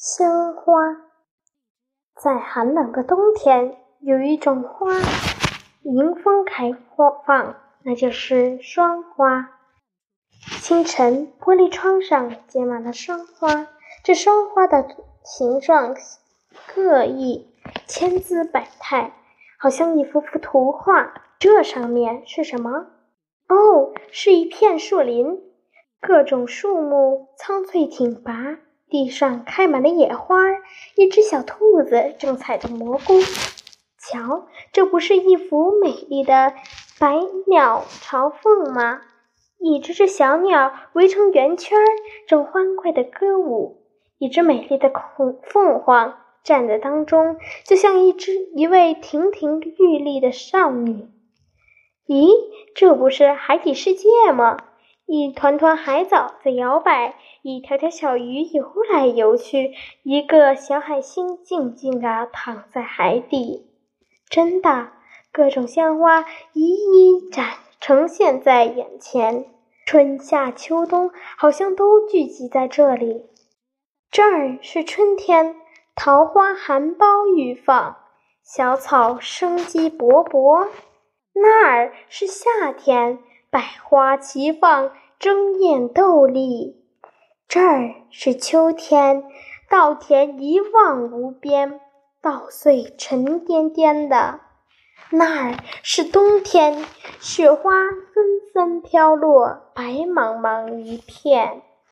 鲜花，在寒冷的冬天，有一种花迎风开放，那就是霜花。清晨，玻璃窗上结满了霜花，这霜花的形状各异，千姿百态，好像一幅幅图画。这上面是什么？哦，是一片树林，各种树木苍翠挺拔。地上开满了野花，一只小兔子正采着蘑菇。瞧，这不是一幅美丽的百鸟朝凤吗？一只只小鸟围成圆圈，正欢快地歌舞。一只美丽的凤凤凰站在当中，就像一只一位亭亭玉立的少女。咦，这不是海底世界吗？一团团海藻在摇摆，一条条小鱼游来游去，一个小海星静静地躺在海底。真的，各种鲜花一一展呈现在眼前，春夏秋冬好像都聚集在这里。这儿是春天，桃花含苞欲放，小草生机勃勃；那儿是夏天。百花齐放，争艳斗丽。这儿是秋天，稻田一望无边，稻穗沉甸甸的。那儿是冬天，雪花纷纷飘落，白茫茫一片。